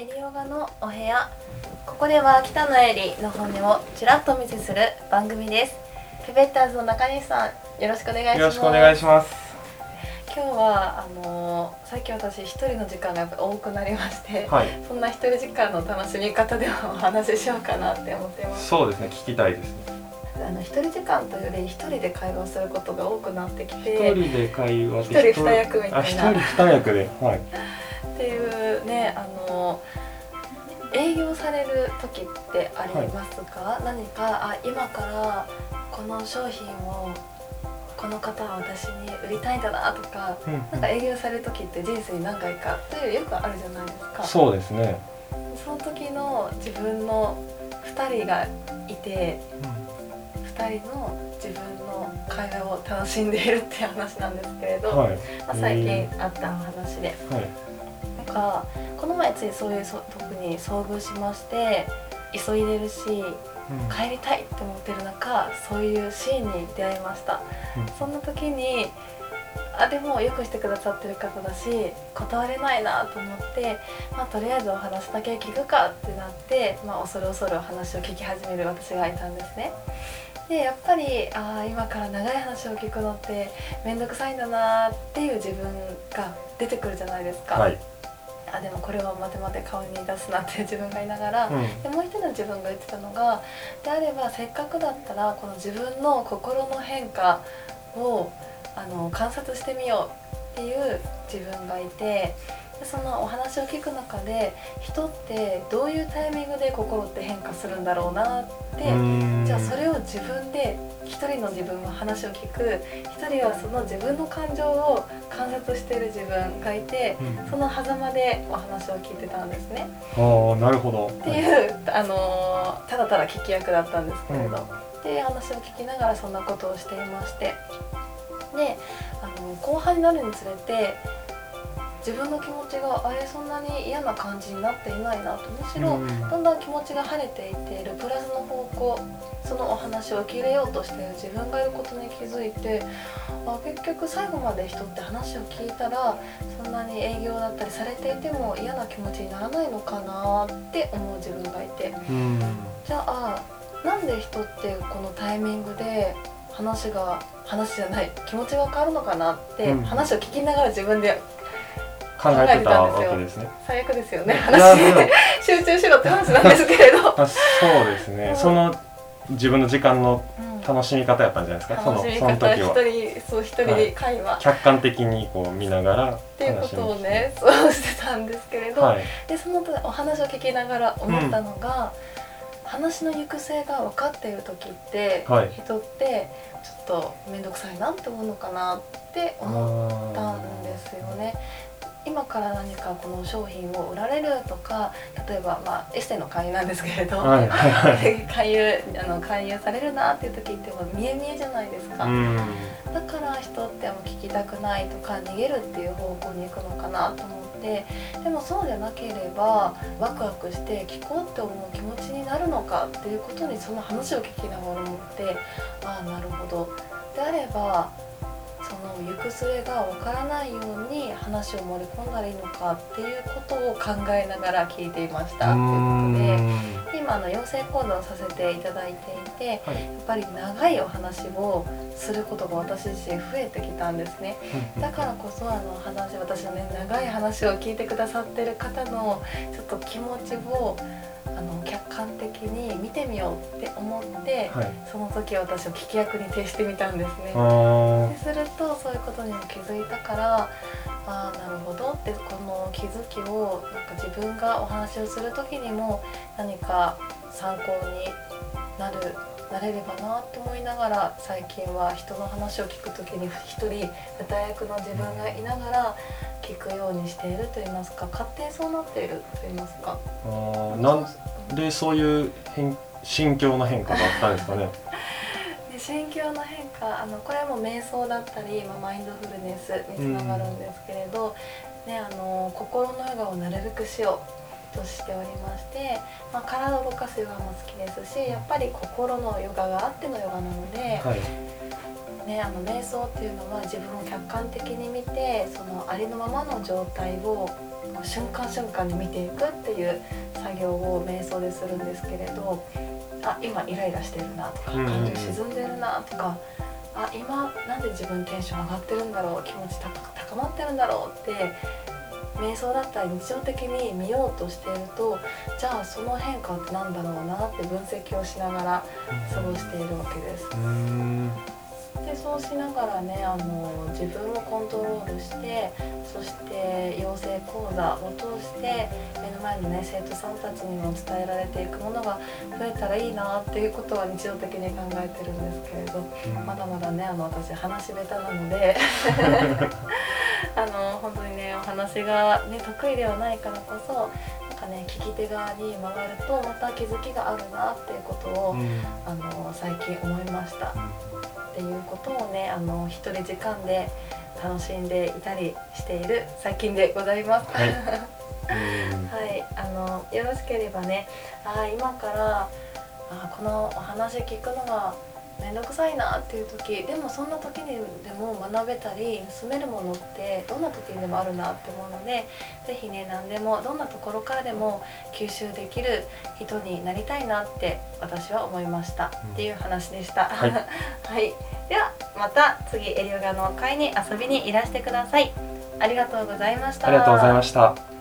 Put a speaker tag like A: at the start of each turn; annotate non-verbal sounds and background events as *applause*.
A: エリオガのお部屋。ここでは北野エリの本音をちらっとお見せする番組です。ペペッターズの中西さんよろしくお願いします。
B: よろしくお願いします。
A: 今日はあのー最近私一人の時間が多くなりまして、
B: はい。
A: そんな一人時間の楽しみ方でもお話ししようかなって思っています。
B: そうですね聞きたいですね。
A: あの一人時間というより一人で会話をすることが多くなってき
B: 一
A: て
B: 人で会話
A: 一人二役みたいな。
B: あ一人二役ではい
A: っていうねあの営業される時ってありますか、何かあ今からこの商品をこの方は私に売りたいんだなとか
B: うん
A: なんか営業される時って人生に何回か？というよくあるじゃないですか。
B: そうですね。
A: その時の自分の2人がいて2人の自分の会話を楽しんでいるっていう話なんですけれど、
B: はい。
A: まあ、最近あったお話で。
B: はい
A: かこの前ついそういうそ特に遭遇しまして急いでるし帰りたいって思ってる中そういうシーンに出会いました。
B: うん。
A: そんな時にあでもよくしてくださってる方だし断れないなと思って、まあ、とりあえずお話だけ聞くかってなって、まあ、恐る恐るお話を聞き始める私がいたんですね。でやっぱりあー今から長い話を聞くのって面倒くさいんだなっていう自分が出てくるじゃないですか、
B: はい
A: あでもこれは待て待て顔に出すなって *laughs* 自分がいながら、
B: うん。
A: でもう一人の自分が言ってたのがであればせっかくだったらこの自分の心の変化をあの観察してみようっていう自分がいてでそのお話を聞く中で人ってどういうタイミングで心って変化するんだろうなってじゃあそれを自分で一人の自分は話を聞く。一人はその自分の感情を観察している自分がいて
B: うん。
A: その狭間でお話を聞いてたんですね。
B: ああなるほど。
A: っていう、あのーただただ聞き役だったんですけれど、
B: うん。
A: っていう話を聞きながらそんなことをしていまして。であの後半になるにつれて自分の気持ちがあれそんなに嫌な感じになっていないなと。むしろ、
B: うん。
A: だんだん気持ちが晴れていっているプラスの方向そのお話を受け入れようとしている自分がいることに気づいてあ結局最後まで人って話を聞いたらそんなに営業だったりされていても嫌な気持ちにならないのかなって思う自分がいて。
B: うん。
A: じゃあなんで人ってこのタイミングで話が話じゃない気持ちが変わるのかなって、
B: うん。
A: 話を聞きながら自分で
B: 考えてたわけですね。
A: 最悪ですよね。話集中しろって話なんですけれど。
B: あそうですね。その自分の時間の
A: うん。
B: 楽しみ方やったんじゃないですか？その
A: 楽しみ
B: その時は。
A: 人そう一人で会話、っ
B: 客観的にこう見ながら
A: ていうことをねそうしてたんですけれど、
B: はい。
A: でそのお話を聞きながら思ったのが、話の行く末が分かっている時って、
B: はい。
A: 人ってちょっと面倒くさいなって思うのかなって思ったんですよね。今から何かこの商品を売られるとか例えば、まあ、エステの会員なんですけれど、
B: はいはいはい。*laughs*
A: 勧誘あの勧誘されるなっていう時ってもう見え見えじゃないですか。
B: うん。
A: だから人ってもう聞きたくないとか逃げるっていう方向に行くのかなと思ってでもそうじゃなければワクワクして聞こうって思う気持ちになるのかっていうことにその話を聞きながら思ってああなるほど。であればその行く末がわからないように話を盛り込んだらいいのかっていうことを考えながら聞いていました。ということで。今あの養成講座をさせていただいていて
B: はい。
A: やっぱり長いお話をすることが私自身増えてきたんですね。だからこそあの話私のね長い話を聞いてくださってる方のちょっと気持ちをあの客観的に見てみようって思って、
B: はい
A: その時私を聞き役に徹してみたんですね。
B: あ
A: でするとそういうことにも気づいたからああなるほどってこの気づきをなんか自分がお話をする時にも何か参考になるなれればなと思いながら最近は人の話を聞く時に一人舞台役の自分がいながら聞くようにしていると言いますか勝手にそうなっていると言いますか。
B: ーあーなんでそういう変心境の変化があったんですかね。*laughs*
A: で心境の変化あのこれはもう瞑想だったり、まあ、マインドフルネスにつながるんですけれど、ね、あの心のヨガをなるべくしようとしておりまして、まあ、体を動かすヨガも好きですしやっぱり心のヨガがあってのヨガなので、
B: はい。
A: ね、あの瞑想っていうのは自分を客観的に見てそのありのままの状態を瞬間瞬間に見ていくっていう作業を瞑想でするんですけれどあ今イライラしてるなとか感情沈んでるなとか、あ今なんで自分テンション上がってるんだろう気持ち高高まってるんだろうって瞑想だったり日常的に見ようとしているとじゃあその変化ってなんだろうなって分析をしながら過ごしているわけです。
B: うん。
A: でそうしながらねあの自分をコントロールしてそして養成講座を通して目の前のね生徒さんたちにも伝えられていくものが増えたらいいなっていうことは日常的に考えてるんですけれどまだまだねあの私話下手なので *laughs* あの本当にねお話が、ね、得意ではないからこそなんかね聞き手側に回るとまた気づきがあるなっていうことを、
B: うん
A: あの最近思いました。っていうことをねあの一人時間で楽しんでいたりしている最近でございます。
B: はい *laughs* うん
A: はい、あのよろしければねあー今からあーこのお話聞くのが面倒くさいなっていう時でもそんな時にでも学べたり盗めるものってどんな時にでもあるなって思うので是非ね何でもどんなところからでも吸収できる人になりたいなって私は思いました、
B: うん
A: っていう話でした。
B: はい *laughs*
A: はい、ではまた次エリオガの会に遊びにいらしてください。ありがとうございました。
B: ありがとうございました。